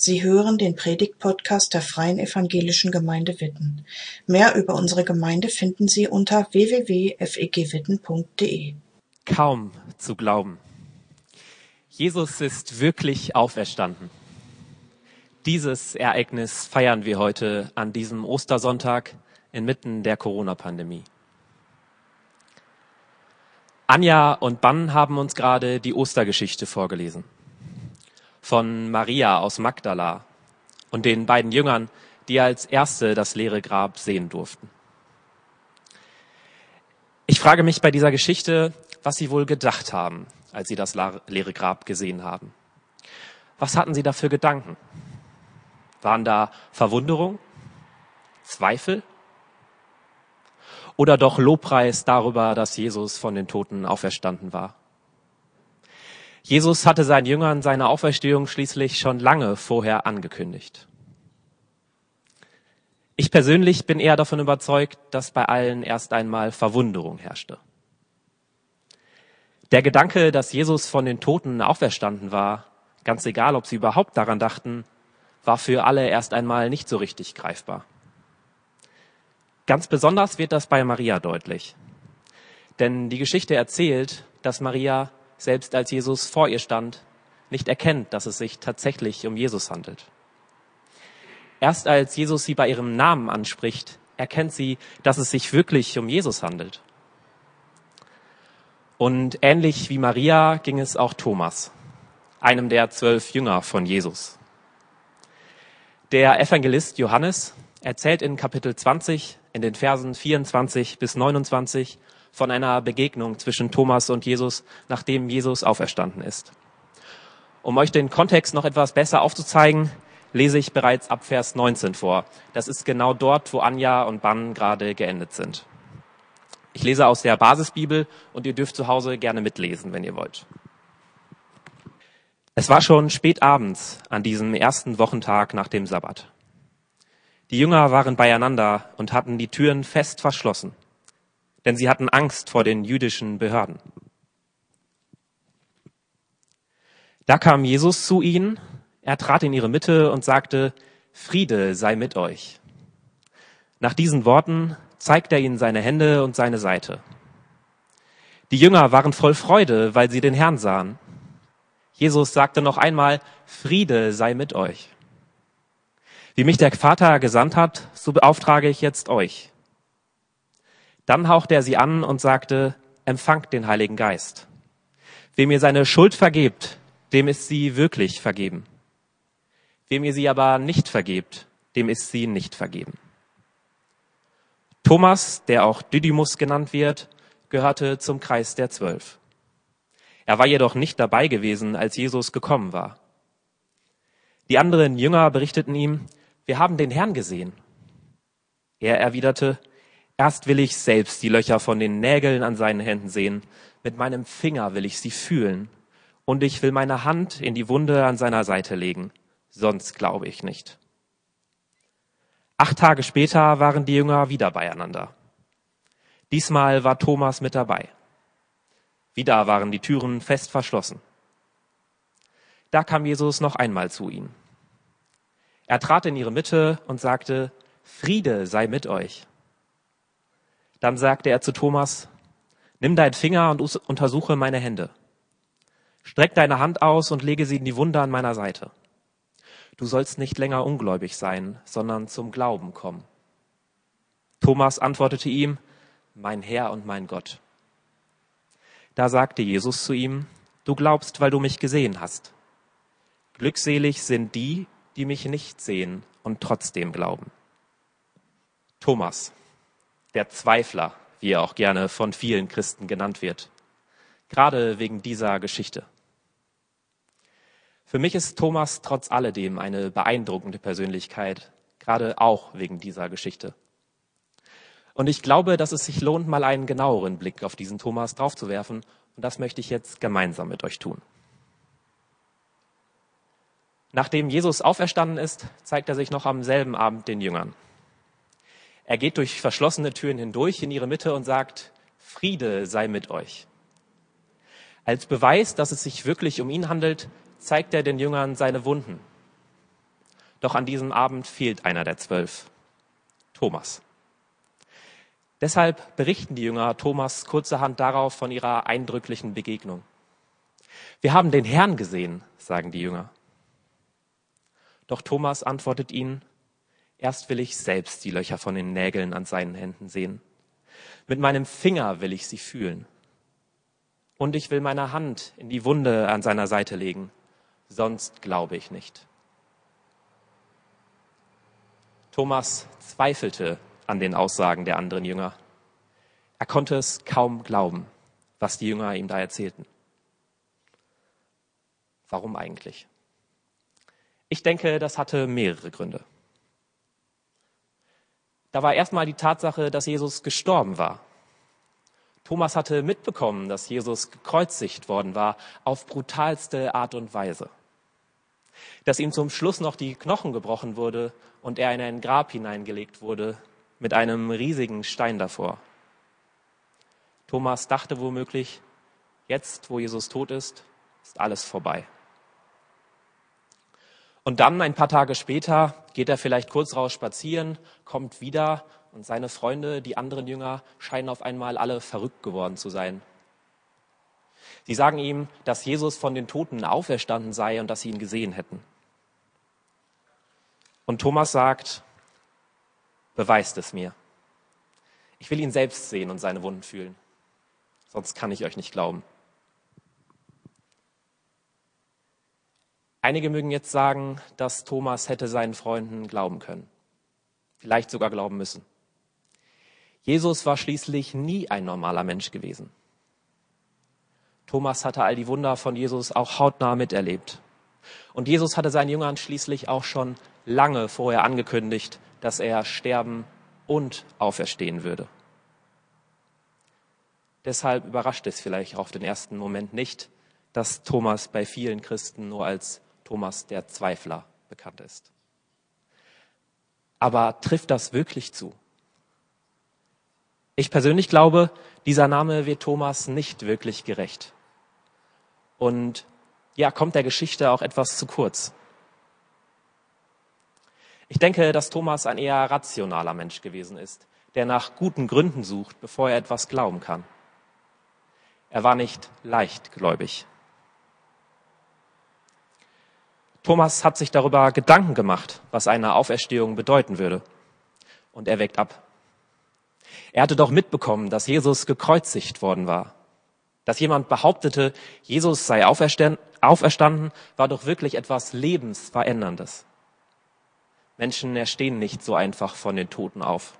Sie hören den Predigt-Podcast der Freien Evangelischen Gemeinde Witten. Mehr über unsere Gemeinde finden Sie unter www.fegwitten.de. Kaum zu glauben. Jesus ist wirklich auferstanden. Dieses Ereignis feiern wir heute an diesem Ostersonntag inmitten der Corona-Pandemie. Anja und Bann haben uns gerade die Ostergeschichte vorgelesen von Maria aus Magdala und den beiden Jüngern, die als Erste das leere Grab sehen durften. Ich frage mich bei dieser Geschichte, was sie wohl gedacht haben, als sie das leere Grab gesehen haben. Was hatten sie da für Gedanken? Waren da Verwunderung, Zweifel oder doch Lobpreis darüber, dass Jesus von den Toten auferstanden war? Jesus hatte seinen Jüngern seine Auferstehung schließlich schon lange vorher angekündigt. Ich persönlich bin eher davon überzeugt, dass bei allen erst einmal Verwunderung herrschte. Der Gedanke, dass Jesus von den Toten auferstanden war, ganz egal, ob sie überhaupt daran dachten, war für alle erst einmal nicht so richtig greifbar. Ganz besonders wird das bei Maria deutlich. Denn die Geschichte erzählt, dass Maria selbst als Jesus vor ihr stand, nicht erkennt, dass es sich tatsächlich um Jesus handelt. Erst als Jesus sie bei ihrem Namen anspricht, erkennt sie, dass es sich wirklich um Jesus handelt. Und ähnlich wie Maria ging es auch Thomas, einem der zwölf Jünger von Jesus. Der Evangelist Johannes erzählt in Kapitel 20 in den Versen 24 bis 29 von einer Begegnung zwischen Thomas und Jesus, nachdem Jesus auferstanden ist. Um euch den Kontext noch etwas besser aufzuzeigen, lese ich bereits ab Vers 19 vor. Das ist genau dort, wo Anja und Bann gerade geendet sind. Ich lese aus der Basisbibel und ihr dürft zu Hause gerne mitlesen, wenn ihr wollt. Es war schon spät abends an diesem ersten Wochentag nach dem Sabbat. Die Jünger waren beieinander und hatten die Türen fest verschlossen denn sie hatten Angst vor den jüdischen Behörden. Da kam Jesus zu ihnen, er trat in ihre Mitte und sagte, Friede sei mit euch. Nach diesen Worten zeigte er ihnen seine Hände und seine Seite. Die Jünger waren voll Freude, weil sie den Herrn sahen. Jesus sagte noch einmal, Friede sei mit euch. Wie mich der Vater gesandt hat, so beauftrage ich jetzt euch. Dann hauchte er sie an und sagte, empfangt den Heiligen Geist. Wem ihr seine Schuld vergebt, dem ist sie wirklich vergeben. Wem ihr sie aber nicht vergebt, dem ist sie nicht vergeben. Thomas, der auch Didymus genannt wird, gehörte zum Kreis der Zwölf. Er war jedoch nicht dabei gewesen, als Jesus gekommen war. Die anderen Jünger berichteten ihm, wir haben den Herrn gesehen. Er erwiderte, Erst will ich selbst die Löcher von den Nägeln an seinen Händen sehen, mit meinem Finger will ich sie fühlen, und ich will meine Hand in die Wunde an seiner Seite legen, sonst glaube ich nicht. Acht Tage später waren die Jünger wieder beieinander. Diesmal war Thomas mit dabei. Wieder waren die Türen fest verschlossen. Da kam Jesus noch einmal zu ihnen. Er trat in ihre Mitte und sagte, Friede sei mit euch. Dann sagte er zu Thomas, nimm deinen Finger und untersuche meine Hände. Streck deine Hand aus und lege sie in die Wunde an meiner Seite. Du sollst nicht länger ungläubig sein, sondern zum Glauben kommen. Thomas antwortete ihm, mein Herr und mein Gott. Da sagte Jesus zu ihm, du glaubst, weil du mich gesehen hast. Glückselig sind die, die mich nicht sehen und trotzdem glauben. Thomas, der Zweifler, wie er auch gerne von vielen Christen genannt wird. Gerade wegen dieser Geschichte. Für mich ist Thomas trotz alledem eine beeindruckende Persönlichkeit, gerade auch wegen dieser Geschichte. Und ich glaube, dass es sich lohnt, mal einen genaueren Blick auf diesen Thomas draufzuwerfen. Und das möchte ich jetzt gemeinsam mit euch tun. Nachdem Jesus auferstanden ist, zeigt er sich noch am selben Abend den Jüngern. Er geht durch verschlossene Türen hindurch in ihre Mitte und sagt, Friede sei mit euch. Als Beweis, dass es sich wirklich um ihn handelt, zeigt er den Jüngern seine Wunden. Doch an diesem Abend fehlt einer der zwölf, Thomas. Deshalb berichten die Jünger Thomas kurzerhand darauf von ihrer eindrücklichen Begegnung. Wir haben den Herrn gesehen, sagen die Jünger. Doch Thomas antwortet ihnen, erst will ich selbst die Löcher von den Nägeln an seinen Händen sehen. Mit meinem Finger will ich sie fühlen. Und ich will meine Hand in die Wunde an seiner Seite legen, sonst glaube ich nicht. Thomas zweifelte an den Aussagen der anderen Jünger. Er konnte es kaum glauben, was die Jünger ihm da erzählten. Warum eigentlich? Ich denke, das hatte mehrere Gründe. Da war erstmal die Tatsache, dass Jesus gestorben war. Thomas hatte mitbekommen, dass Jesus gekreuzigt worden war auf brutalste Art und Weise. Dass ihm zum Schluss noch die Knochen gebrochen wurde und er in ein Grab hineingelegt wurde mit einem riesigen Stein davor. Thomas dachte womöglich, jetzt, wo Jesus tot ist, ist alles vorbei. Und dann, ein paar Tage später, geht er vielleicht kurz raus spazieren, kommt wieder und seine Freunde, die anderen Jünger, scheinen auf einmal alle verrückt geworden zu sein. Sie sagen ihm, dass Jesus von den Toten auferstanden sei und dass sie ihn gesehen hätten. Und Thomas sagt, beweist es mir. Ich will ihn selbst sehen und seine Wunden fühlen. Sonst kann ich euch nicht glauben. Einige mögen jetzt sagen, dass Thomas hätte seinen Freunden glauben können, vielleicht sogar glauben müssen. Jesus war schließlich nie ein normaler Mensch gewesen. Thomas hatte all die Wunder von Jesus auch hautnah miterlebt. Und Jesus hatte seinen Jüngern schließlich auch schon lange vorher angekündigt, dass er sterben und auferstehen würde. Deshalb überrascht es vielleicht auf den ersten Moment nicht, dass Thomas bei vielen Christen nur als Thomas der Zweifler bekannt ist. Aber trifft das wirklich zu? Ich persönlich glaube, dieser Name wird Thomas nicht wirklich gerecht. Und ja, kommt der Geschichte auch etwas zu kurz. Ich denke, dass Thomas ein eher rationaler Mensch gewesen ist, der nach guten Gründen sucht, bevor er etwas glauben kann. Er war nicht leichtgläubig. Thomas hat sich darüber Gedanken gemacht, was eine Auferstehung bedeuten würde. Und er weckt ab. Er hatte doch mitbekommen, dass Jesus gekreuzigt worden war. Dass jemand behauptete, Jesus sei auferstanden, war doch wirklich etwas Lebensveränderndes. Menschen erstehen nicht so einfach von den Toten auf.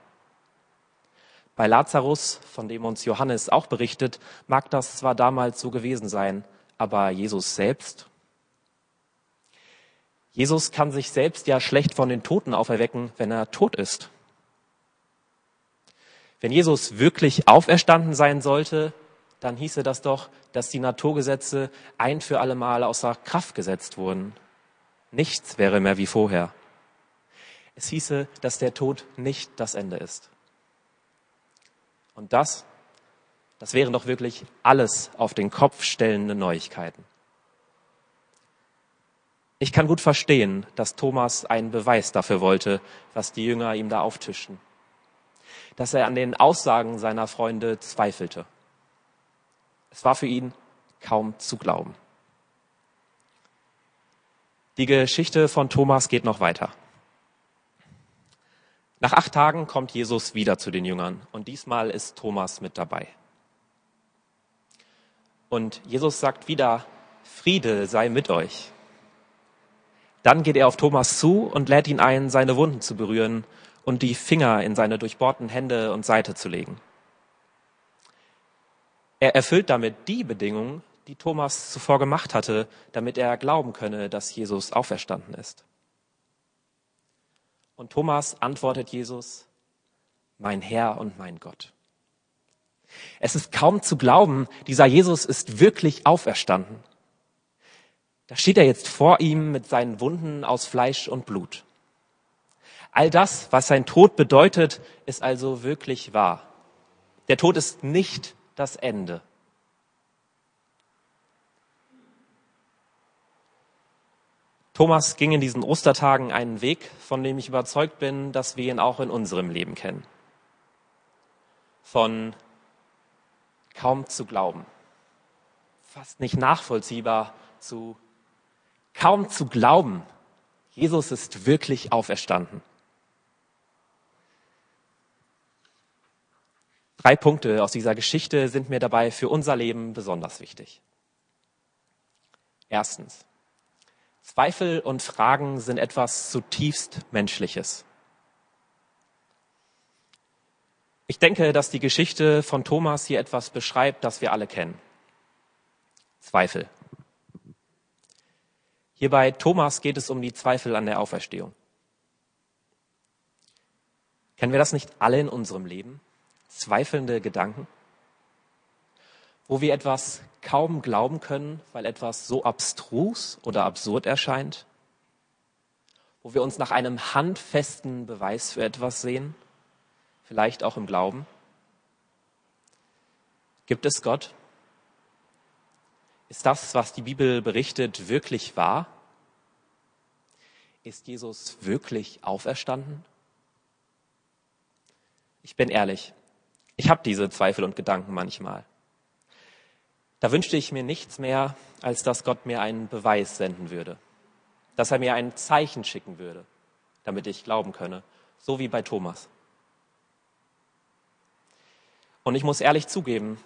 Bei Lazarus, von dem uns Johannes auch berichtet, mag das zwar damals so gewesen sein, aber Jesus selbst Jesus kann sich selbst ja schlecht von den Toten auferwecken, wenn er tot ist. Wenn Jesus wirklich auferstanden sein sollte, dann hieße das doch, dass die Naturgesetze ein für alle Mal außer Kraft gesetzt wurden. Nichts wäre mehr wie vorher. Es hieße, dass der Tod nicht das Ende ist. Und das, das wären doch wirklich alles auf den Kopf stellende Neuigkeiten. Ich kann gut verstehen, dass Thomas einen Beweis dafür wollte, was die Jünger ihm da auftischten. Dass er an den Aussagen seiner Freunde zweifelte. Es war für ihn kaum zu glauben. Die Geschichte von Thomas geht noch weiter. Nach acht Tagen kommt Jesus wieder zu den Jüngern und diesmal ist Thomas mit dabei. Und Jesus sagt wieder, Friede sei mit euch. Dann geht er auf Thomas zu und lädt ihn ein, seine Wunden zu berühren und die Finger in seine durchbohrten Hände und Seite zu legen. Er erfüllt damit die Bedingungen, die Thomas zuvor gemacht hatte, damit er glauben könne, dass Jesus auferstanden ist. Und Thomas antwortet Jesus, mein Herr und mein Gott. Es ist kaum zu glauben, dieser Jesus ist wirklich auferstanden. Da steht er jetzt vor ihm mit seinen Wunden aus Fleisch und Blut. All das, was sein Tod bedeutet, ist also wirklich wahr. Der Tod ist nicht das Ende. Thomas ging in diesen Ostertagen einen Weg, von dem ich überzeugt bin, dass wir ihn auch in unserem Leben kennen. Von kaum zu glauben, fast nicht nachvollziehbar zu kaum zu glauben, Jesus ist wirklich auferstanden. Drei Punkte aus dieser Geschichte sind mir dabei für unser Leben besonders wichtig. Erstens. Zweifel und Fragen sind etwas zutiefst Menschliches. Ich denke, dass die Geschichte von Thomas hier etwas beschreibt, das wir alle kennen. Zweifel. Hier bei Thomas geht es um die Zweifel an der Auferstehung. Kennen wir das nicht alle in unserem Leben? Zweifelnde Gedanken? Wo wir etwas kaum glauben können, weil etwas so abstrus oder absurd erscheint? Wo wir uns nach einem handfesten Beweis für etwas sehen? Vielleicht auch im Glauben? Gibt es Gott? Ist das, was die Bibel berichtet, wirklich wahr? Ist Jesus wirklich auferstanden? Ich bin ehrlich, ich habe diese Zweifel und Gedanken manchmal. Da wünschte ich mir nichts mehr, als dass Gott mir einen Beweis senden würde, dass er mir ein Zeichen schicken würde, damit ich glauben könne, so wie bei Thomas. Und ich muss ehrlich zugeben,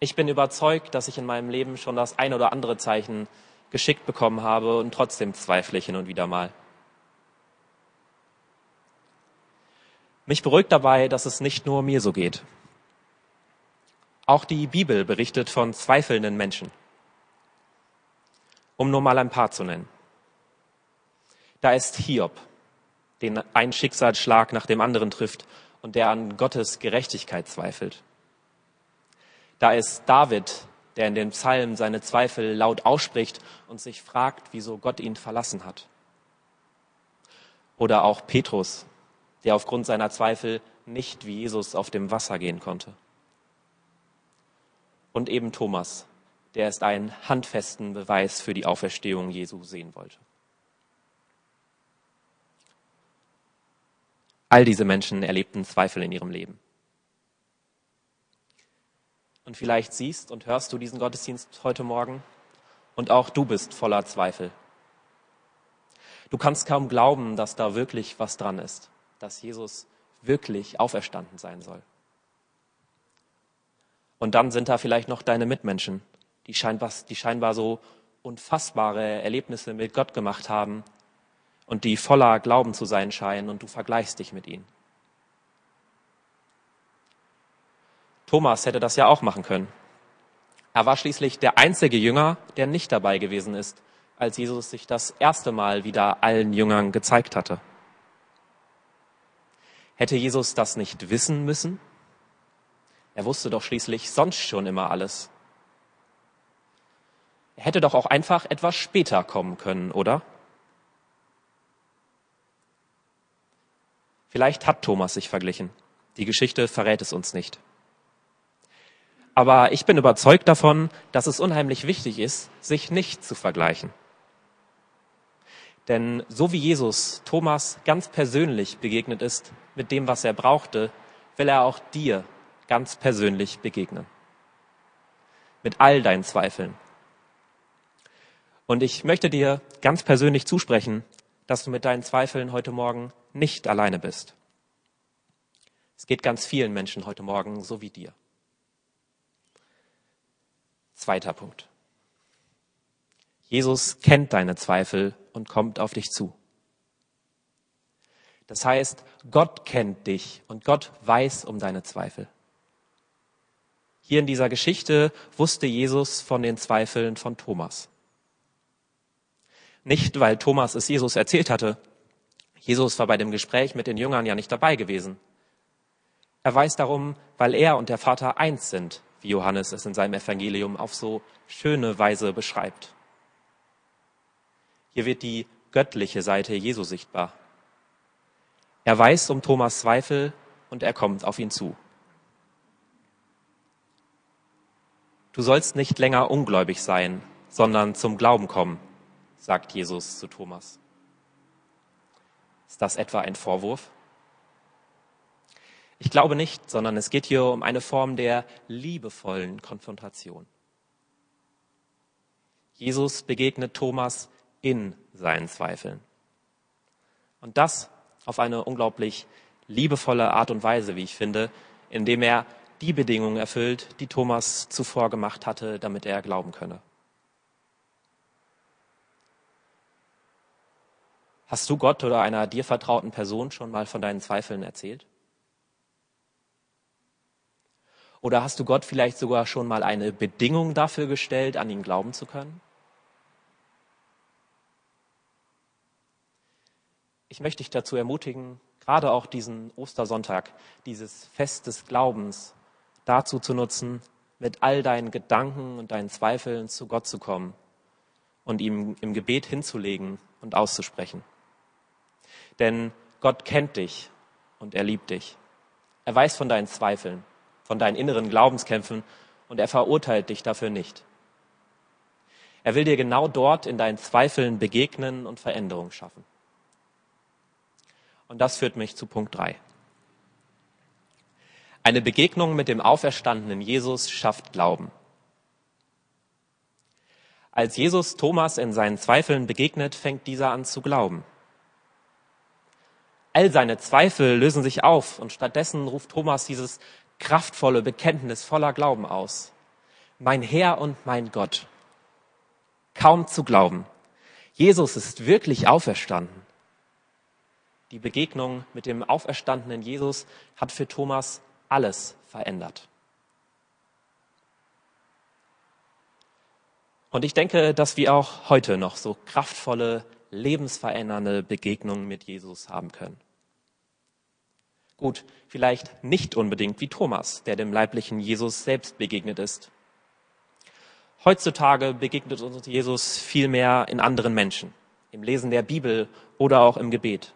ich bin überzeugt, dass ich in meinem Leben schon das ein oder andere Zeichen geschickt bekommen habe und trotzdem zweifle ich hin und wieder mal. Mich beruhigt dabei, dass es nicht nur mir so geht. Auch die Bibel berichtet von zweifelnden Menschen. Um nur mal ein paar zu nennen. Da ist Hiob, den ein Schicksalsschlag nach dem anderen trifft und der an Gottes Gerechtigkeit zweifelt. Da ist David, der in den Psalmen seine Zweifel laut ausspricht und sich fragt, wieso Gott ihn verlassen hat. Oder auch Petrus, der aufgrund seiner Zweifel nicht wie Jesus auf dem Wasser gehen konnte. Und eben Thomas, der erst einen handfesten Beweis für die Auferstehung Jesu sehen wollte. All diese Menschen erlebten Zweifel in ihrem Leben. Und vielleicht siehst und hörst du diesen Gottesdienst heute Morgen und auch du bist voller Zweifel. Du kannst kaum glauben, dass da wirklich was dran ist, dass Jesus wirklich auferstanden sein soll. Und dann sind da vielleicht noch deine Mitmenschen, die scheinbar, die scheinbar so unfassbare Erlebnisse mit Gott gemacht haben und die voller Glauben zu sein scheinen und du vergleichst dich mit ihnen. Thomas hätte das ja auch machen können. Er war schließlich der einzige Jünger, der nicht dabei gewesen ist, als Jesus sich das erste Mal wieder allen Jüngern gezeigt hatte. Hätte Jesus das nicht wissen müssen? Er wusste doch schließlich sonst schon immer alles. Er hätte doch auch einfach etwas später kommen können, oder? Vielleicht hat Thomas sich verglichen. Die Geschichte verrät es uns nicht. Aber ich bin überzeugt davon, dass es unheimlich wichtig ist, sich nicht zu vergleichen. Denn so wie Jesus Thomas ganz persönlich begegnet ist mit dem, was er brauchte, will er auch dir ganz persönlich begegnen. Mit all deinen Zweifeln. Und ich möchte dir ganz persönlich zusprechen, dass du mit deinen Zweifeln heute Morgen nicht alleine bist. Es geht ganz vielen Menschen heute Morgen so wie dir. Zweiter Punkt. Jesus kennt deine Zweifel und kommt auf dich zu. Das heißt, Gott kennt dich und Gott weiß um deine Zweifel. Hier in dieser Geschichte wusste Jesus von den Zweifeln von Thomas. Nicht, weil Thomas es Jesus erzählt hatte. Jesus war bei dem Gespräch mit den Jüngern ja nicht dabei gewesen. Er weiß darum, weil er und der Vater eins sind wie Johannes es in seinem Evangelium auf so schöne Weise beschreibt. Hier wird die göttliche Seite Jesu sichtbar. Er weiß um Thomas Zweifel und er kommt auf ihn zu. Du sollst nicht länger ungläubig sein, sondern zum Glauben kommen. sagt Jesus zu Thomas. Ist das etwa ein Vorwurf? Ich glaube nicht, sondern es geht hier um eine Form der liebevollen Konfrontation. Jesus begegnet Thomas in seinen Zweifeln. Und das auf eine unglaublich liebevolle Art und Weise, wie ich finde, indem er die Bedingungen erfüllt, die Thomas zuvor gemacht hatte, damit er glauben könne. Hast du Gott oder einer dir vertrauten Person schon mal von deinen Zweifeln erzählt? Oder hast du Gott vielleicht sogar schon mal eine Bedingung dafür gestellt, an ihn glauben zu können? Ich möchte dich dazu ermutigen, gerade auch diesen Ostersonntag, dieses Fest des Glaubens, dazu zu nutzen, mit all deinen Gedanken und deinen Zweifeln zu Gott zu kommen und ihm im Gebet hinzulegen und auszusprechen. Denn Gott kennt dich und er liebt dich. Er weiß von deinen Zweifeln, von deinen inneren Glaubenskämpfen und er verurteilt dich dafür nicht. Er will dir genau dort in deinen Zweifeln begegnen und Veränderung schaffen. Und das führt mich zu Punkt drei. Eine Begegnung mit dem auferstandenen Jesus schafft Glauben. Als Jesus Thomas in seinen Zweifeln begegnet, fängt dieser an zu glauben. All seine Zweifel lösen sich auf und stattdessen ruft Thomas dieses kraftvolle Bekenntnis voller Glauben aus. Mein Herr und mein Gott. Kaum zu glauben. Jesus ist wirklich auferstanden. Die Begegnung mit dem auferstandenen Jesus hat für Thomas alles verändert. Und ich denke, dass wir auch heute noch so kraftvolle, lebensverändernde Begegnungen mit Jesus haben können. Gut, vielleicht nicht unbedingt wie Thomas, der dem leiblichen Jesus selbst begegnet ist. Heutzutage begegnet uns Jesus vielmehr in anderen Menschen, im Lesen der Bibel oder auch im Gebet.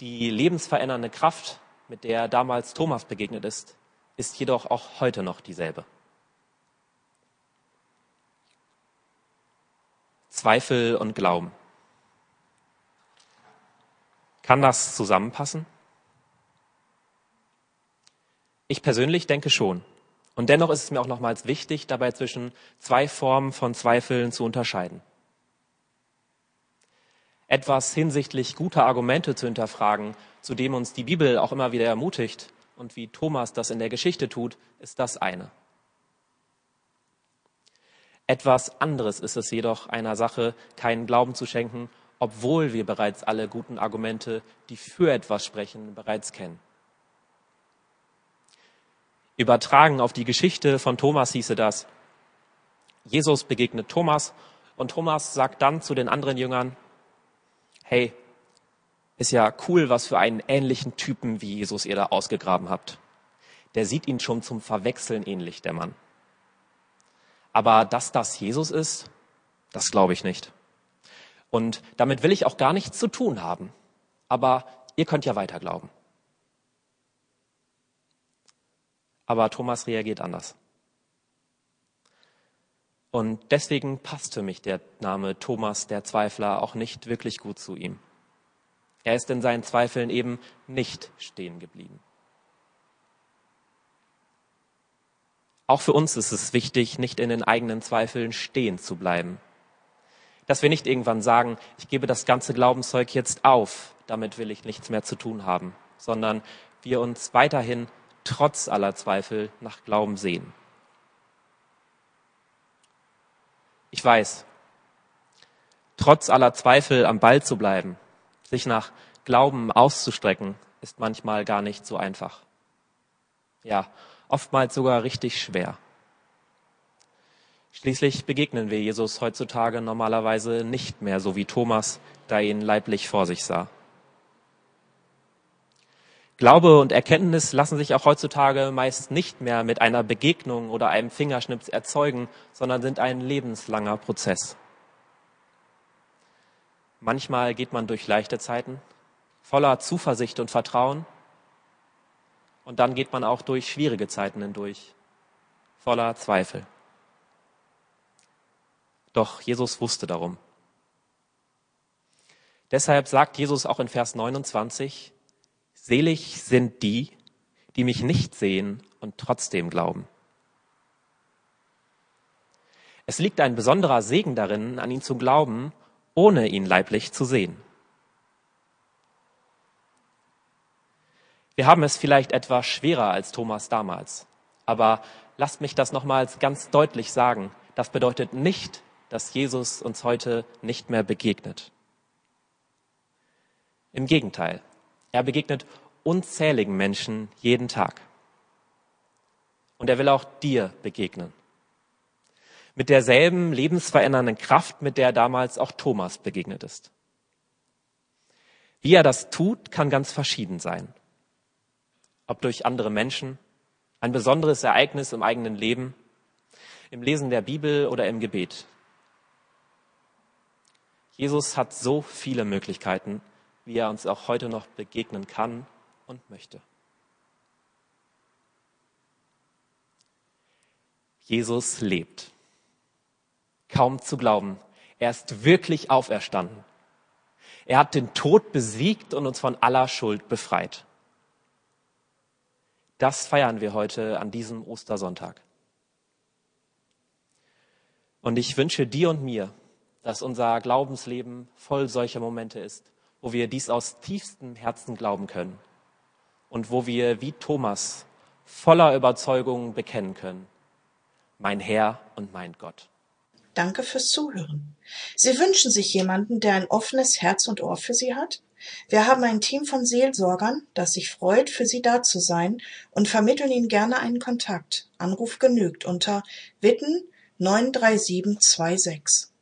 Die lebensverändernde Kraft, mit der damals Thomas begegnet ist, ist jedoch auch heute noch dieselbe. Zweifel und Glauben. Kann das zusammenpassen? Ich persönlich denke schon. Und dennoch ist es mir auch nochmals wichtig, dabei zwischen zwei Formen von Zweifeln zu unterscheiden. Etwas hinsichtlich guter Argumente zu hinterfragen, zu dem uns die Bibel auch immer wieder ermutigt und wie Thomas das in der Geschichte tut, ist das eine. Etwas anderes ist es jedoch einer Sache, keinen Glauben zu schenken obwohl wir bereits alle guten Argumente, die für etwas sprechen, bereits kennen. Übertragen auf die Geschichte von Thomas hieße das, Jesus begegnet Thomas und Thomas sagt dann zu den anderen Jüngern, hey, ist ja cool, was für einen ähnlichen Typen wie Jesus ihr da ausgegraben habt. Der sieht ihn schon zum Verwechseln ähnlich, der Mann. Aber dass das Jesus ist, das glaube ich nicht. Und damit will ich auch gar nichts zu tun haben. Aber ihr könnt ja weiter glauben. Aber Thomas reagiert anders. Und deswegen passt für mich der Name Thomas der Zweifler auch nicht wirklich gut zu ihm. Er ist in seinen Zweifeln eben nicht stehen geblieben. Auch für uns ist es wichtig, nicht in den eigenen Zweifeln stehen zu bleiben, dass wir nicht irgendwann sagen, ich gebe das ganze Glaubenszeug jetzt auf, damit will ich nichts mehr zu tun haben, sondern wir uns weiterhin trotz aller Zweifel nach Glauben sehen. Ich weiß, trotz aller Zweifel am Ball zu bleiben, sich nach Glauben auszustrecken, ist manchmal gar nicht so einfach. Ja, oftmals sogar richtig schwer. Schließlich begegnen wir Jesus heutzutage normalerweise nicht mehr so wie Thomas, da ihn leiblich vor sich sah. Glaube und Erkenntnis lassen sich auch heutzutage meist nicht mehr mit einer Begegnung oder einem Fingerschnips erzeugen, sondern sind ein lebenslanger Prozess. Manchmal geht man durch leichte Zeiten, voller Zuversicht und Vertrauen, und dann geht man auch durch schwierige Zeiten hindurch, voller Zweifel. Doch Jesus wusste darum. Deshalb sagt Jesus auch in Vers 29, Selig sind die, die mich nicht sehen und trotzdem glauben. Es liegt ein besonderer Segen darin, an ihn zu glauben, ohne ihn leiblich zu sehen. Wir haben es vielleicht etwas schwerer als Thomas damals, aber lasst mich das nochmals ganz deutlich sagen. Das bedeutet nicht, dass Jesus uns heute nicht mehr begegnet. Im Gegenteil, er begegnet unzähligen Menschen jeden Tag. Und er will auch dir begegnen. Mit derselben lebensverändernden Kraft, mit der damals auch Thomas begegnet ist. Wie er das tut, kann ganz verschieden sein. Ob durch andere Menschen, ein besonderes Ereignis im eigenen Leben, im Lesen der Bibel oder im Gebet. Jesus hat so viele Möglichkeiten, wie er uns auch heute noch begegnen kann und möchte. Jesus lebt. Kaum zu glauben, er ist wirklich auferstanden. Er hat den Tod besiegt und uns von aller Schuld befreit. Das feiern wir heute an diesem Ostersonntag. Und ich wünsche dir und mir, dass unser Glaubensleben voll solcher Momente ist, wo wir dies aus tiefstem Herzen glauben können und wo wir wie Thomas voller Überzeugung bekennen können, mein Herr und mein Gott. Danke fürs Zuhören. Sie wünschen sich jemanden, der ein offenes Herz und Ohr für Sie hat? Wir haben ein Team von Seelsorgern, das sich freut, für Sie da zu sein und vermitteln Ihnen gerne einen Kontakt. Anruf genügt unter Witten 93726.